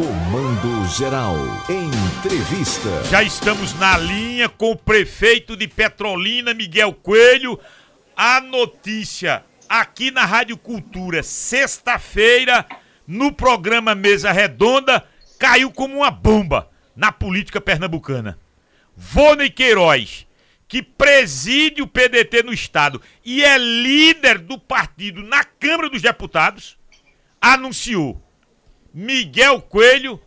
Comando Geral. Entrevista. Já estamos na linha com o prefeito de Petrolina, Miguel Coelho. A notícia aqui na Rádio Cultura, sexta-feira, no programa Mesa Redonda, caiu como uma bomba na política pernambucana. Vônei Queiroz, que preside o PDT no Estado e é líder do partido na Câmara dos Deputados, anunciou: Miguel Coelho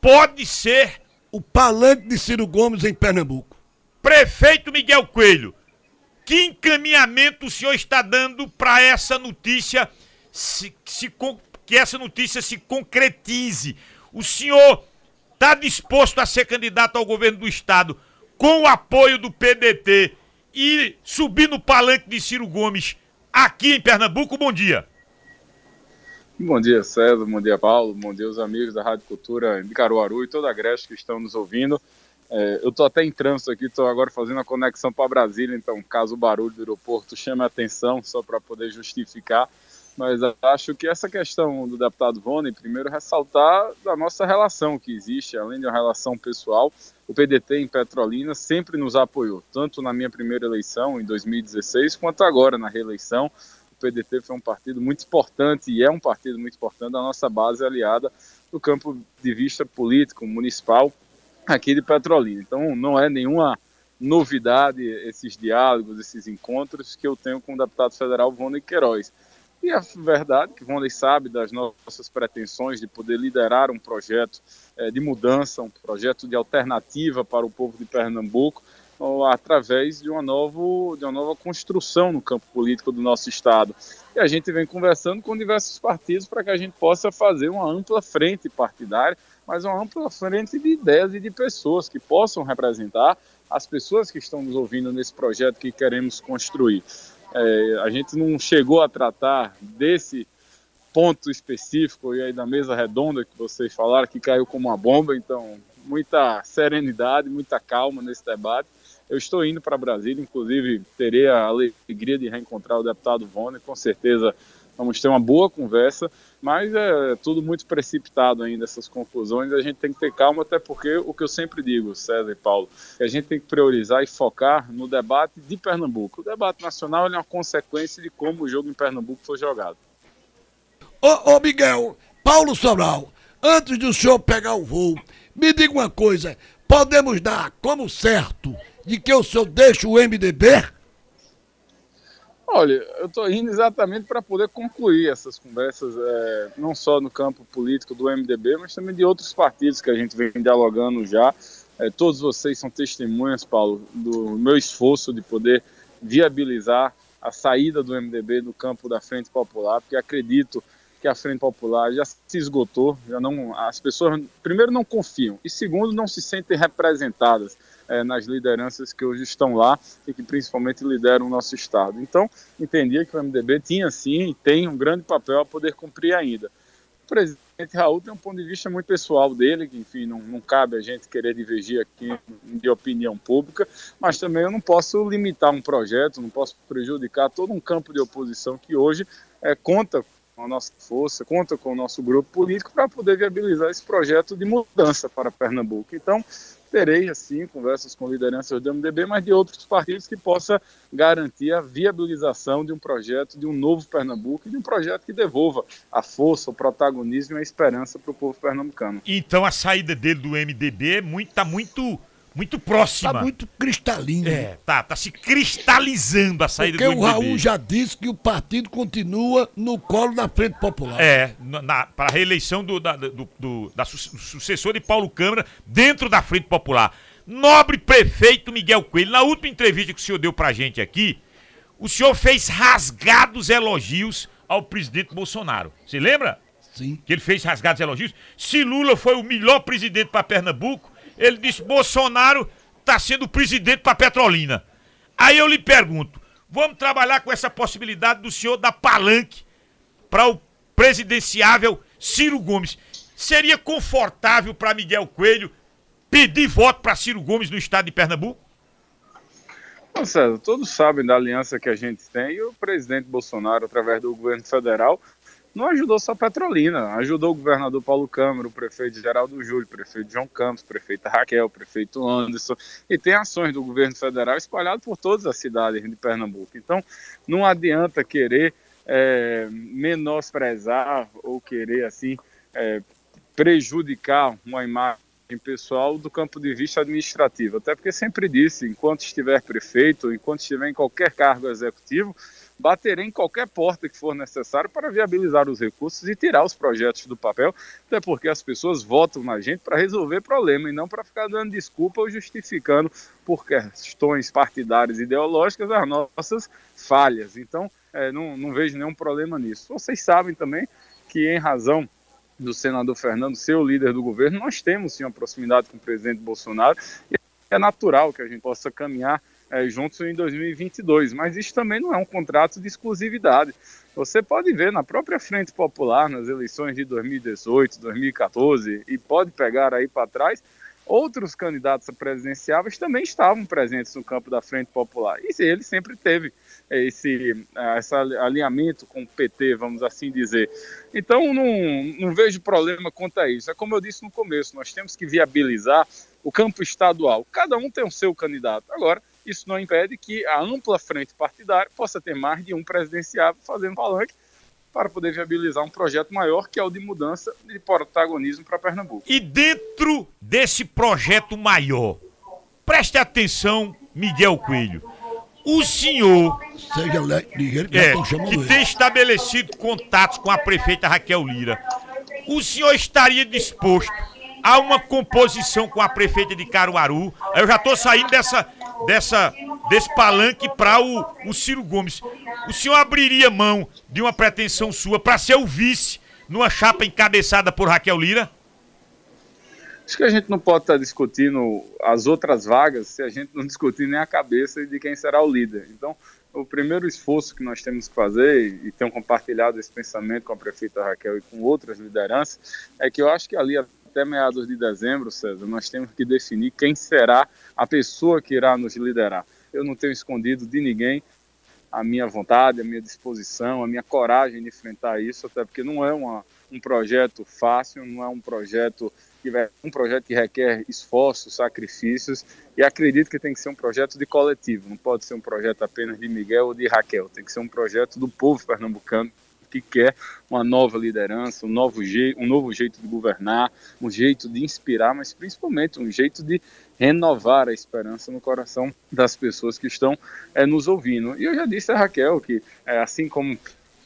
pode ser o palanque de Ciro Gomes em Pernambuco. Prefeito Miguel Coelho, que encaminhamento o senhor está dando para essa notícia se, se, que essa notícia se concretize? O senhor está disposto a ser candidato ao governo do estado com o apoio do PDT e subir no palanque de Ciro Gomes aqui em Pernambuco? Bom dia. Bom dia, César. Bom dia, Paulo. Bom dia, os amigos da Rádio Cultura de Caruaru e toda a Grécia que estão nos ouvindo. É, eu estou até em trânsito aqui, estou agora fazendo a conexão para Brasília, então, caso o barulho do aeroporto chame a atenção, só para poder justificar. Mas acho que essa questão do deputado Rony, primeiro ressaltar da nossa relação que existe, além de uma relação pessoal, o PDT em Petrolina sempre nos apoiou, tanto na minha primeira eleição, em 2016, quanto agora na reeleição. PDT foi um partido muito importante e é um partido muito importante da nossa base aliada do campo de vista político, municipal aqui de Petrolina. Então não é nenhuma novidade esses diálogos, esses encontros que eu tenho com o deputado federal Vônei Queiroz. E a verdade é que Vônei sabe das nossas pretensões de poder liderar um projeto é, de mudança, um projeto de alternativa para o povo de Pernambuco, através de uma, novo, de uma nova construção no campo político do nosso Estado. E a gente vem conversando com diversos partidos para que a gente possa fazer uma ampla frente partidária, mas uma ampla frente de ideias e de pessoas que possam representar as pessoas que estão nos ouvindo nesse projeto que queremos construir. É, a gente não chegou a tratar desse ponto específico e aí da mesa redonda que vocês falaram que caiu como uma bomba, então muita serenidade, muita calma nesse debate eu estou indo para Brasília, inclusive terei a alegria de reencontrar o deputado Vone, com certeza vamos ter uma boa conversa, mas é tudo muito precipitado ainda, essas conclusões, a gente tem que ter calma, até porque o que eu sempre digo, César e Paulo, a gente tem que priorizar e focar no debate de Pernambuco. O debate nacional é uma consequência de como o jogo em Pernambuco foi jogado. Ô, ô Miguel, Paulo Sobral, antes do senhor pegar o voo, me diga uma coisa, podemos dar como certo de que o senhor deixa o MDB? Olha, eu estou indo exatamente para poder concluir essas conversas, é, não só no campo político do MDB, mas também de outros partidos que a gente vem dialogando já. É, todos vocês são testemunhas, Paulo, do meu esforço de poder viabilizar a saída do MDB do campo da Frente Popular, porque acredito que a Frente Popular já se esgotou, já não, as pessoas primeiro não confiam e segundo não se sentem representadas é, nas lideranças que hoje estão lá e que principalmente lideram o nosso Estado. Então, entendia que o MDB tinha sim e tem um grande papel a poder cumprir ainda. O presidente Raul tem um ponto de vista muito pessoal dele, que enfim, não, não cabe a gente querer divergir aqui de opinião pública, mas também eu não posso limitar um projeto, não posso prejudicar todo um campo de oposição que hoje é, conta com a nossa força, conta com o nosso grupo político para poder viabilizar esse projeto de mudança para Pernambuco. Então, terei, assim, conversas com lideranças do MDB, mas de outros partidos que possa garantir a viabilização de um projeto, de um novo Pernambuco de um projeto que devolva a força, o protagonismo e a esperança para o povo pernambucano. Então a saída dele do MDB está muito, tá muito muito próxima. Tá muito cristalina. É, tá, tá se cristalizando a saída Porque do MDB. Porque o Raul já disse que o partido continua no colo da Frente Popular. É, para a reeleição do, da, do, do, da sucessor de Paulo Câmara dentro da Frente Popular. Nobre prefeito Miguel Coelho, na última entrevista que o senhor deu pra gente aqui, o senhor fez rasgados elogios ao presidente Bolsonaro. Você lembra? Sim. Que ele fez rasgados elogios. Se Lula foi o melhor presidente para Pernambuco, ele disse: Bolsonaro está sendo presidente para Petrolina. Aí eu lhe pergunto: vamos trabalhar com essa possibilidade do senhor dar palanque para o presidenciável Ciro Gomes. Seria confortável para Miguel Coelho pedir voto para Ciro Gomes no estado de Pernambuco? Não, César, todos sabem da aliança que a gente tem e o presidente Bolsonaro, através do governo federal, não ajudou só Petrolina, ajudou o governador Paulo Câmara, o prefeito Geraldo Júlio, o prefeito João Campos, o prefeito Raquel, o prefeito Anderson, e tem ações do governo federal espalhadas por todas as cidades de Pernambuco. Então, não adianta querer é, menosprezar ou querer, assim, é, prejudicar uma imagem pessoal do campo de vista administrativo. Até porque sempre disse, enquanto estiver prefeito, enquanto estiver em qualquer cargo executivo, baterei em qualquer porta que for necessário para viabilizar os recursos e tirar os projetos do papel, até porque as pessoas votam na gente para resolver problema e não para ficar dando desculpa ou justificando por questões partidárias e ideológicas as nossas falhas. Então, é, não, não vejo nenhum problema nisso. Vocês sabem também que, em razão do senador Fernando ser o líder do governo, nós temos sim uma proximidade com o presidente Bolsonaro e é natural que a gente possa caminhar é, juntos em 2022, mas isso também não é um contrato de exclusividade. Você pode ver na própria Frente Popular, nas eleições de 2018, 2014, e pode pegar aí para trás, outros candidatos presidenciáveis também estavam presentes no campo da Frente Popular. E ele sempre teve esse, esse alinhamento com o PT, vamos assim dizer. Então, não, não vejo problema quanto a isso. É como eu disse no começo, nós temos que viabilizar o campo estadual. Cada um tem o seu candidato. Agora, isso não impede que a ampla frente partidária possa ter mais de um presidenciável fazendo palanque para poder viabilizar um projeto maior, que é o de mudança de protagonismo para Pernambuco. E dentro desse projeto maior, preste atenção, Miguel Coelho. O senhor, Seja ligeiro que, é, que tem estabelecido contatos com a prefeita Raquel Lira, o senhor estaria disposto a uma composição com a prefeita de Caruaru? Eu já estou saindo dessa, dessa, desse palanque para o, o Ciro Gomes. O senhor abriria mão de uma pretensão sua para ser o vice numa chapa encabeçada por Raquel Lira? Acho que a gente não pode estar discutindo as outras vagas se a gente não discutir nem a cabeça de quem será o líder. Então, o primeiro esforço que nós temos que fazer, e tenho compartilhado esse pensamento com a prefeita Raquel e com outras lideranças, é que eu acho que ali até meados de dezembro, César, nós temos que definir quem será a pessoa que irá nos liderar. Eu não tenho escondido de ninguém a minha vontade, a minha disposição, a minha coragem de enfrentar isso, até porque não é uma, um projeto fácil, não é um projeto que é um projeto que requer esforços, sacrifícios, e acredito que tem que ser um projeto de coletivo, não pode ser um projeto apenas de Miguel ou de Raquel, tem que ser um projeto do povo pernambucano que quer uma nova liderança, um novo, jeito, um novo jeito de governar, um jeito de inspirar, mas principalmente um jeito de renovar a esperança no coração das pessoas que estão é, nos ouvindo. E eu já disse a Raquel que, é, assim como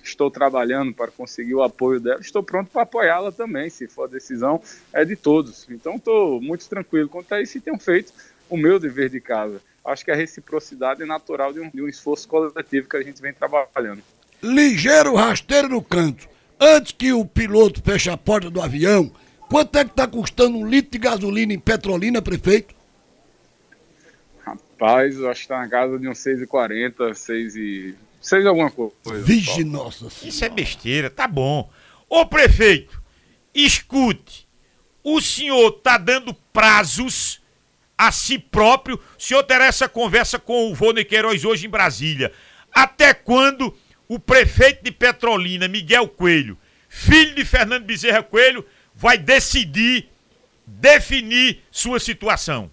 estou trabalhando para conseguir o apoio dela, estou pronto para apoiá-la também, se for a decisão é de todos. Então estou muito tranquilo quanto a isso e tenho feito o meu dever de casa. Acho que a reciprocidade é natural de um, de um esforço coletivo que a gente vem trabalhando ligeiro rasteiro no canto. Antes que o piloto feche a porta do avião, quanto é que está custando um litro de gasolina em Petrolina, prefeito? Rapaz, eu acho que está na casa de uns 6,40, 6 e... 6 alguma coisa. Vige nossa Isso é besteira, tá bom. Ô prefeito, escute, o senhor tá dando prazos a si próprio, o senhor terá essa conversa com o Vônei Queiroz hoje em Brasília. Até quando o prefeito de Petrolina, Miguel Coelho, filho de Fernando Bezerra Coelho, vai decidir, definir sua situação?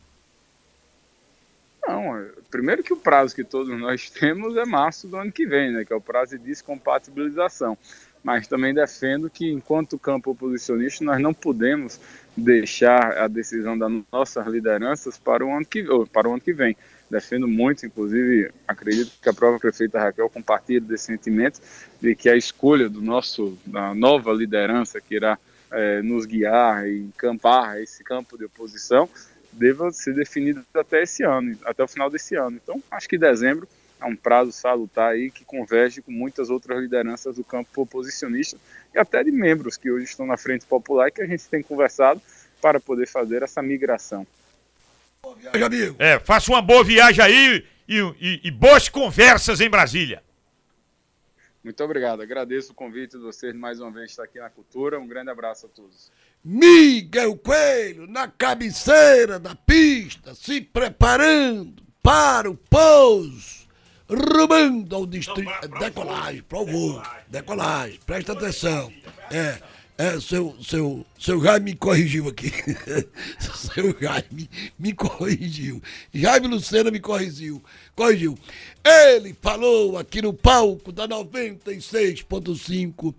Não, primeiro que o prazo que todos nós temos é março do ano que vem, né, que é o prazo de descompatibilização. Mas também defendo que, enquanto campo oposicionista, nós não podemos deixar a decisão das nossas lideranças para o ano que, para o ano que vem defendo muito, inclusive acredito que a própria prefeita Raquel compartilha desse sentimento de que a escolha do nosso, da nova liderança que irá é, nos guiar e encampar esse campo de oposição deva ser definida até esse ano, até o final desse ano. Então, acho que dezembro é um prazo salutar aí que converge com muitas outras lideranças do campo oposicionista e até de membros que hoje estão na frente popular e que a gente tem conversado para poder fazer essa migração. Viagem, amigo. É, faça uma boa viagem aí e, e, e boas conversas em Brasília. Muito obrigado. Agradeço o convite de vocês mais uma vez estar aqui na Cultura. Um grande abraço a todos. Miguel Coelho na cabeceira da pista, se preparando para o pouso. rumando ao distrito. Decolagem, pro voo. Decolagem, presta atenção. É. É, seu, seu, seu Jaime me corrigiu aqui. seu Jaime me corrigiu. Jaime Lucena me corrigiu. Corrigiu. Ele falou aqui no palco da 96.5